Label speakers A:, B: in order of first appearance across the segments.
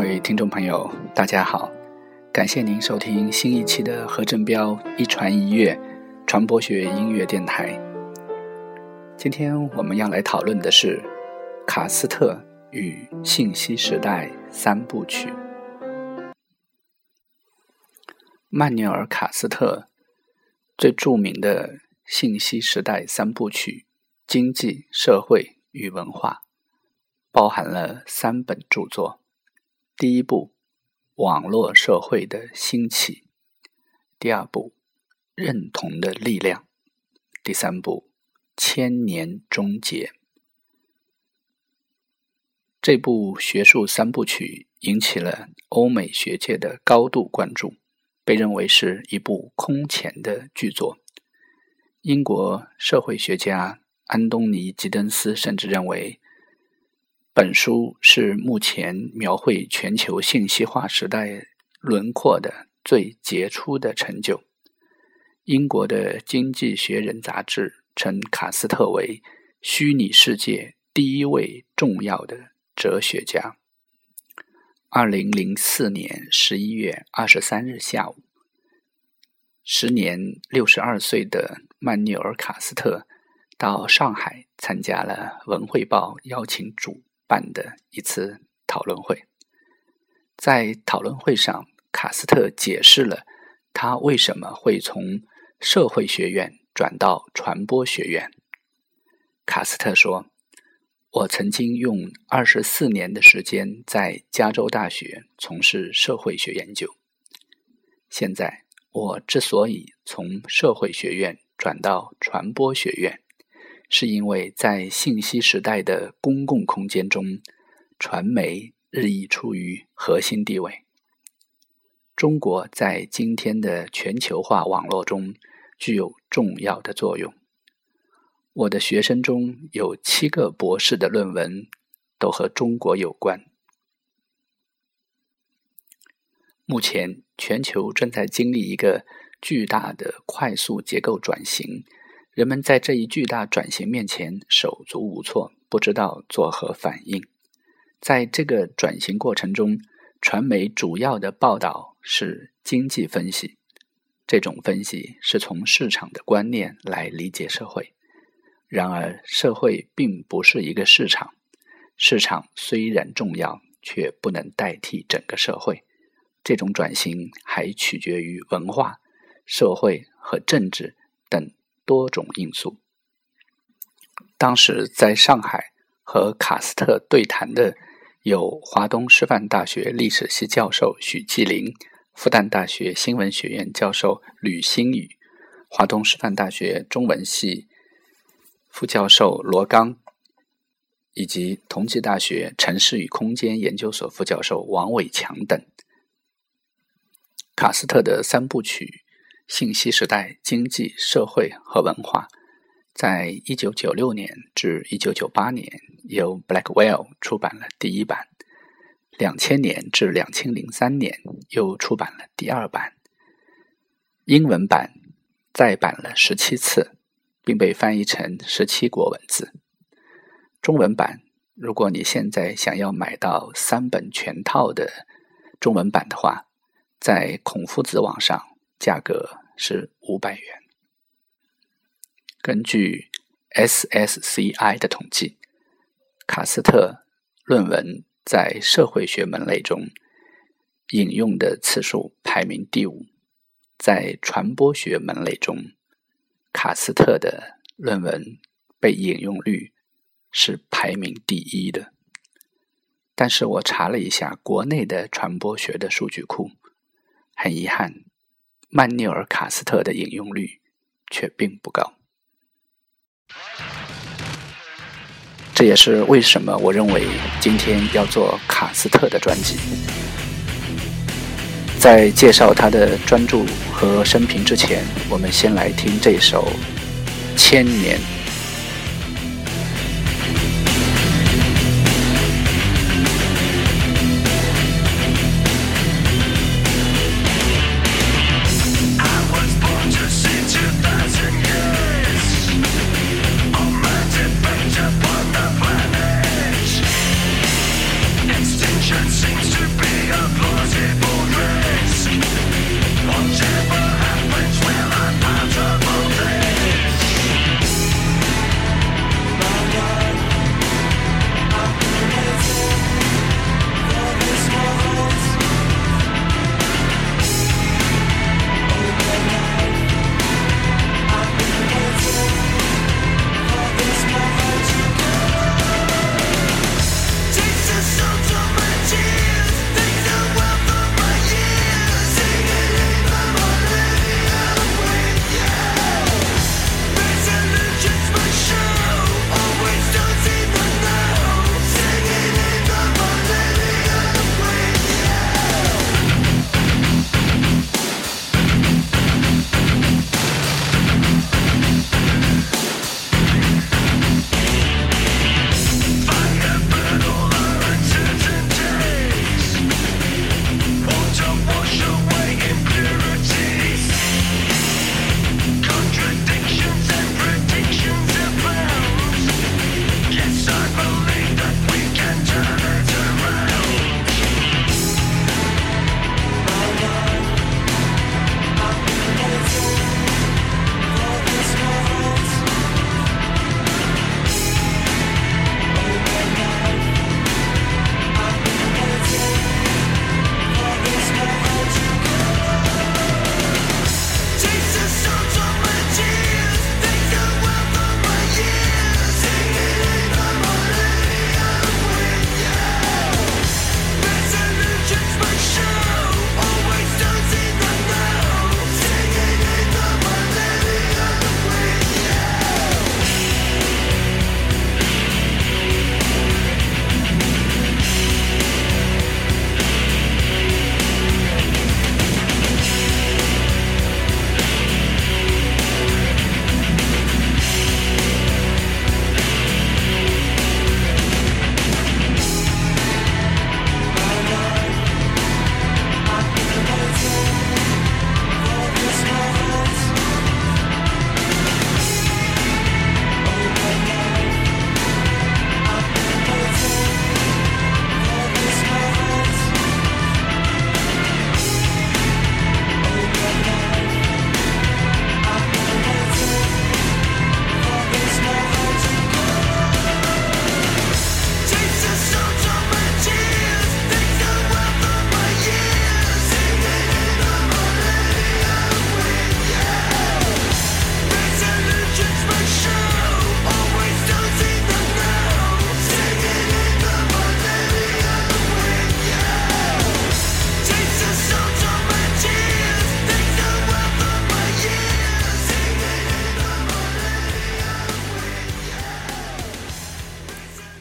A: 各位听众朋友，大家好，感谢您收听新一期的何振彪一传一乐传播学音乐电台。今天我们要来讨论的是卡斯特与信息时代三部曲。曼纽尔·卡斯特最著名的信息时代三部曲《经济社会与文化》，包含了三本著作。第一部，网络社会的兴起；第二部，认同的力量；第三部，千年终结。这部学术三部曲引起了欧美学界的高度关注。被认为是一部空前的巨作。英国社会学家安东尼·吉登斯甚至认为，本书是目前描绘全球信息化时代轮廓的最杰出的成就。英国的《经济学人》杂志称卡斯特为虚拟世界第一位重要的哲学家。二零零四年十一月二十三日下午，时年六十二岁的曼纽尔·卡斯特到上海参加了《文汇报》邀请主办的一次讨论会。在讨论会上，卡斯特解释了他为什么会从社会学院转到传播学院。卡斯特说。我曾经用二十四年的时间在加州大学从事社会学研究。现在，我之所以从社会学院转到传播学院，是因为在信息时代的公共空间中，传媒日益处于核心地位。中国在今天的全球化网络中具有重要的作用。我的学生中有七个博士的论文都和中国有关。目前，全球正在经历一个巨大的快速结构转型，人们在这一巨大转型面前手足无措，不知道作何反应。在这个转型过程中，传媒主要的报道是经济分析，这种分析是从市场的观念来理解社会。然而，社会并不是一个市场。市场虽然重要，却不能代替整个社会。这种转型还取决于文化、社会和政治等多种因素。当时在上海和卡斯特对谈的有华东师范大学历史系教授许继林、复旦大学新闻学院教授吕新宇、华东师范大学中文系。副教授罗刚，以及同济大学城市与空间研究所副教授王伟强等，卡斯特的三部曲《信息时代：经济社会和文化》，在一九九六年至一九九八年由 Blackwell 出版了第一版，两千年至两千零三年又出版了第二版，英文版再版了十七次。并被翻译成十七国文字。中文版，如果你现在想要买到三本全套的中文版的话，在孔夫子网上价格是五百元。根据 SSCI 的统计，卡斯特论文在社会学门类中引用的次数排名第五，在传播学门类中。卡斯特的论文被引用率是排名第一的，但是我查了一下国内的传播学的数据库，很遗憾，曼纽尔·卡斯特的引用率却并不高。这也是为什么我认为今天要做卡斯特的专辑。在介绍他的专著和生平之前，我们先来听这首《千年》。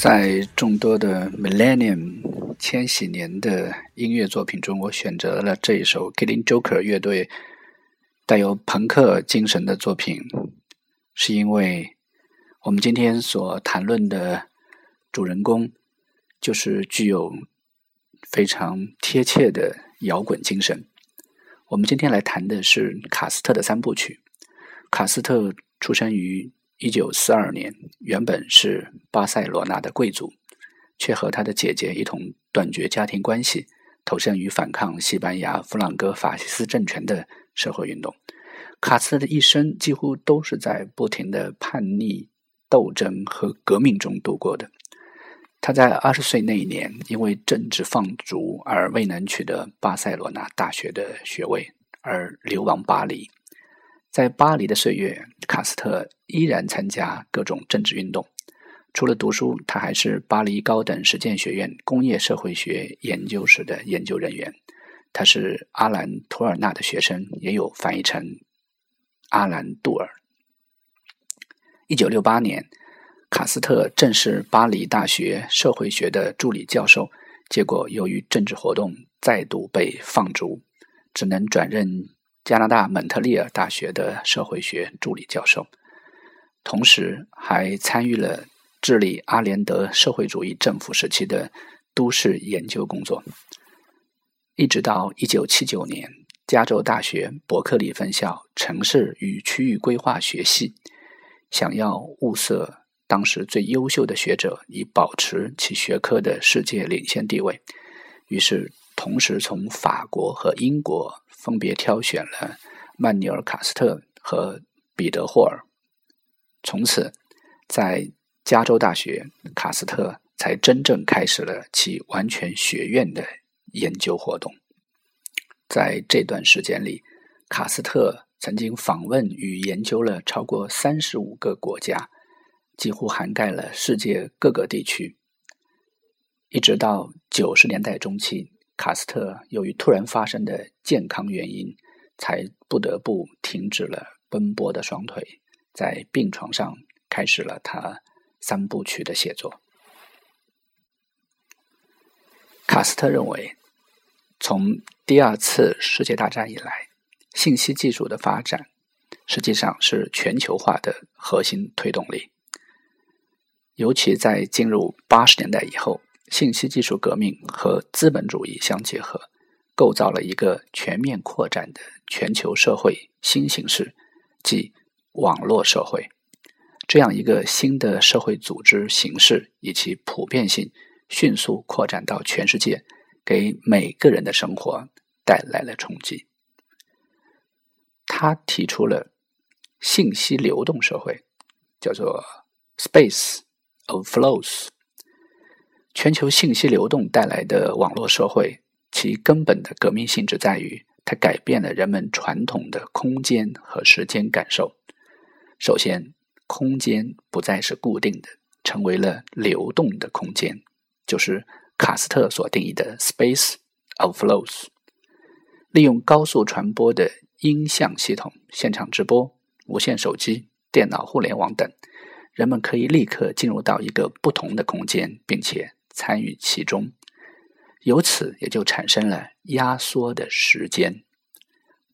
A: 在众多的 Millennium 千禧年的音乐作品中，我选择了这一首 Killing Joker 乐队带有朋克精神的作品，是因为我们今天所谈论的主人公就是具有非常贴切的摇滚精神。我们今天来谈的是卡斯特的三部曲。卡斯特出生于。一九四二年，原本是巴塞罗那的贵族，却和他的姐姐一同断绝家庭关系，投身于反抗西班牙弗朗哥法西斯政权的社会运动。卡斯特的一生几乎都是在不停的叛逆斗争和革命中度过的。他在二十岁那一年，因为政治放逐而未能取得巴塞罗那大学的学位，而流亡巴黎。在巴黎的岁月，卡斯特依然参加各种政治运动。除了读书，他还是巴黎高等实践学院工业社会学研究室的研究人员。他是阿兰·图尔纳的学生，也有翻译成阿兰·杜尔。一九六八年，卡斯特正是巴黎大学社会学的助理教授，结果由于政治活动再度被放逐，只能转任。加拿大蒙特利尔大学的社会学助理教授，同时还参与了治理阿连德社会主义政府时期的都市研究工作。一直到一九七九年，加州大学伯克利分校城市与区域规划学系想要物色当时最优秀的学者，以保持其学科的世界领先地位，于是同时从法国和英国。分别挑选了曼尼尔·卡斯特和彼得·霍尔。从此，在加州大学，卡斯特才真正开始了其完全学院的研究活动。在这段时间里，卡斯特曾经访问与研究了超过三十五个国家，几乎涵盖了世界各个地区。一直到九十年代中期。卡斯特由于突然发生的健康原因，才不得不停止了奔波的双腿，在病床上开始了他三部曲的写作。卡斯特认为，从第二次世界大战以来，信息技术的发展实际上是全球化的核心推动力，尤其在进入八十年代以后。信息技术革命和资本主义相结合，构造了一个全面扩展的全球社会新形式，即网络社会。这样一个新的社会组织形式以其普遍性，迅速扩展到全世界，给每个人的生活带来了冲击。他提出了信息流动社会，叫做 “space of flows”。全球信息流动带来的网络社会，其根本的革命性质在于，它改变了人们传统的空间和时间感受。首先，空间不再是固定的，成为了流动的空间，就是卡斯特所定义的 “space of flows”。利用高速传播的音像系统、现场直播、无线手机、电脑互联网等，人们可以立刻进入到一个不同的空间，并且。参与其中，由此也就产生了压缩的时间，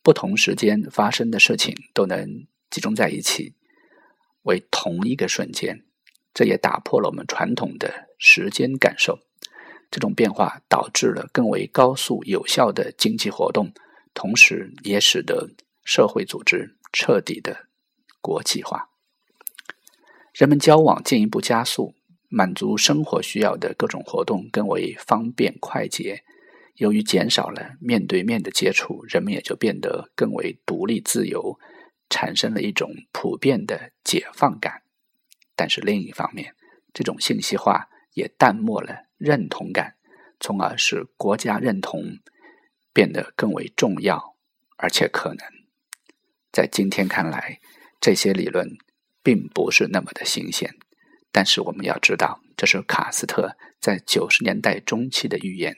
A: 不同时间发生的事情都能集中在一起，为同一个瞬间。这也打破了我们传统的时间感受。这种变化导致了更为高速有效的经济活动，同时也使得社会组织彻底的国际化，人们交往进一步加速。满足生活需要的各种活动更为方便快捷。由于减少了面对面的接触，人们也就变得更为独立自由，产生了一种普遍的解放感。但是另一方面，这种信息化也淡漠了认同感，从而使国家认同变得更为重要，而且可能在今天看来，这些理论并不是那么的新鲜。但是我们要知道，这是卡斯特在九十年代中期的预言，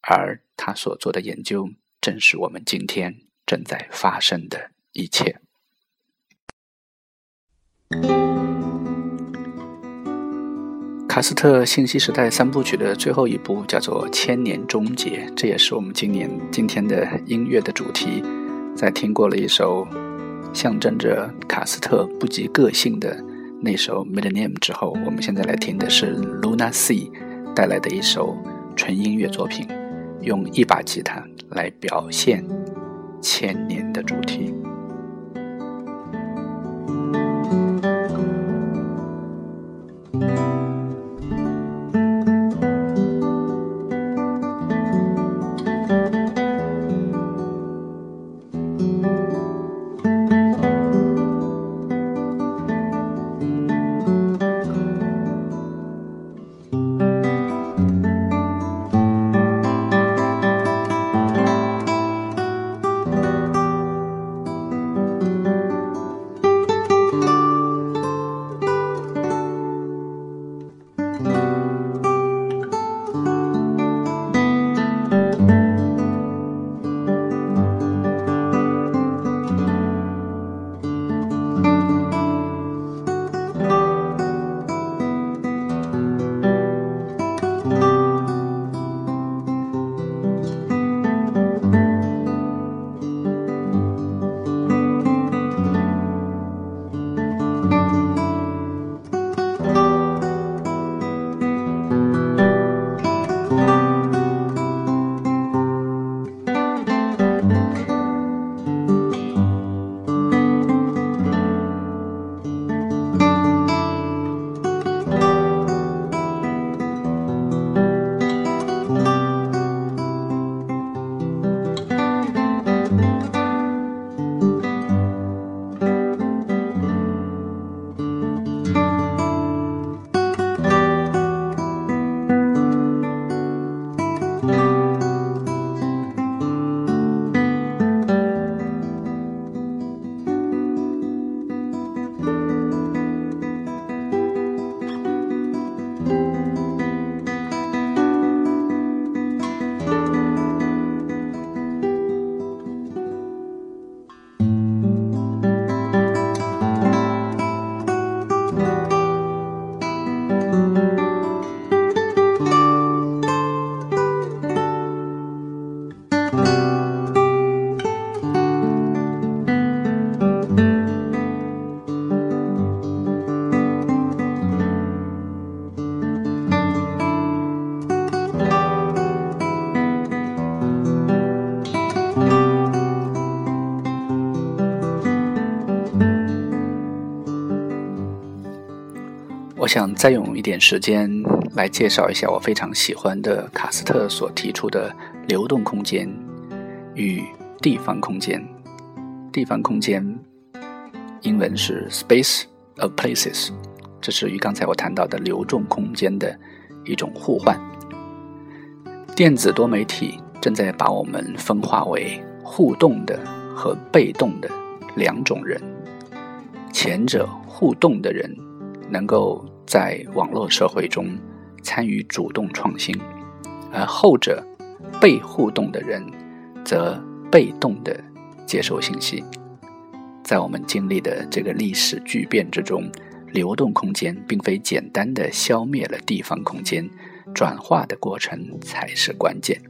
A: 而他所做的研究正是我们今天正在发生的一切。卡斯特信息时代三部曲的最后一部叫做《千年终结》，这也是我们今年今天的音乐的主题。在听过了一首象征着卡斯特不及个性的那首《Middle Name》之后，我们现在来听的是 Luna Sea 带来的一首纯音乐作品，用一把吉他来表现千年的主题。再用一点时间来介绍一下我非常喜欢的卡斯特所提出的流动空间与地方空间。地方空间，英文是 space of places，这是与刚才我谈到的流动空间的一种互换。电子多媒体正在把我们分化为互动的和被动的两种人，前者互动的人能够。在网络社会中参与主动创新，而后者被互动的人则被动的接受信息。在我们经历的这个历史巨变之中，流动空间并非简单的消灭了地方空间，转化的过程才是关键。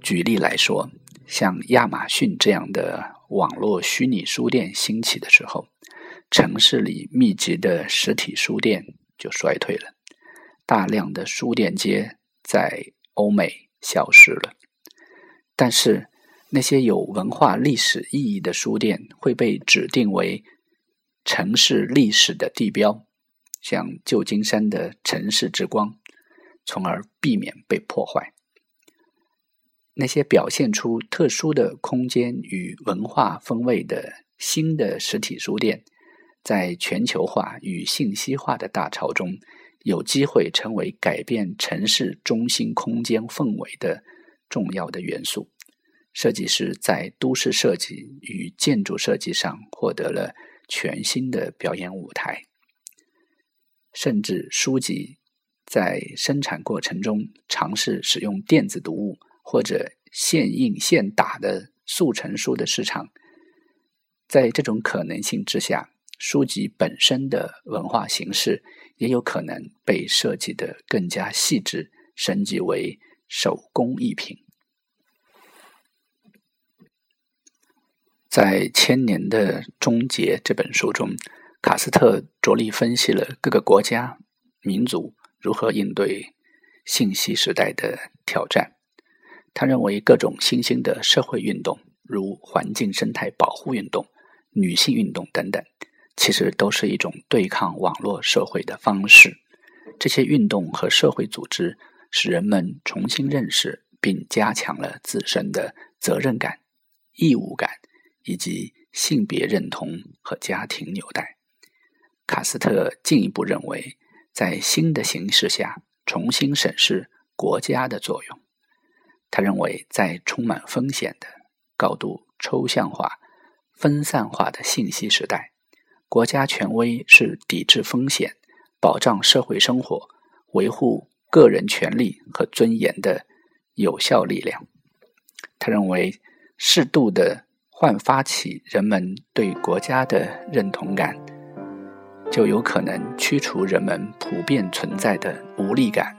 A: 举例来说，像亚马逊这样的网络虚拟书店兴起的时候，城市里密集的实体书店。就衰退了，大量的书店街在欧美消失了。但是，那些有文化历史意义的书店会被指定为城市历史的地标，像旧金山的城市之光，从而避免被破坏。那些表现出特殊的空间与文化风味的新的实体书店。在全球化与信息化的大潮中，有机会成为改变城市中心空间氛围的重要的元素。设计师在都市设计与建筑设计上获得了全新的表演舞台。甚至书籍在生产过程中尝试使用电子读物或者现印现打的速成书的市场，在这种可能性之下。书籍本身的文化形式也有可能被设计的更加细致，升级为手工艺品。在《千年的终结》这本书中，卡斯特着力分析了各个国家、民族如何应对信息时代的挑战。他认为，各种新兴的社会运动，如环境生态保护运动、女性运动等等，其实都是一种对抗网络社会的方式。这些运动和社会组织使人们重新认识并加强了自身的责任感、义务感以及性别认同和家庭纽带。卡斯特进一步认为，在新的形势下，重新审视国家的作用。他认为，在充满风险的、高度抽象化、分散化的信息时代，国家权威是抵制风险、保障社会生活、维护个人权利和尊严的有效力量。他认为，适度的焕发起人们对国家的认同感，就有可能驱除人们普遍存在的无力感，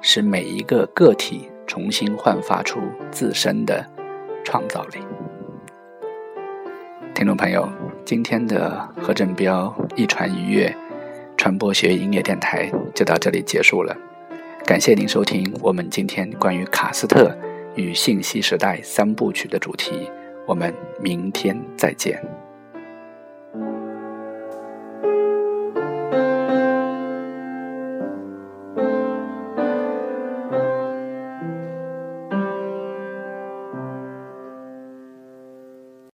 A: 使每一个个体。重新焕发出自身的创造力。听众朋友，今天的何振彪一传一乐传播学音乐电台就到这里结束了。感谢您收听我们今天关于卡斯特与信息时代三部曲的主题。我们明天再见。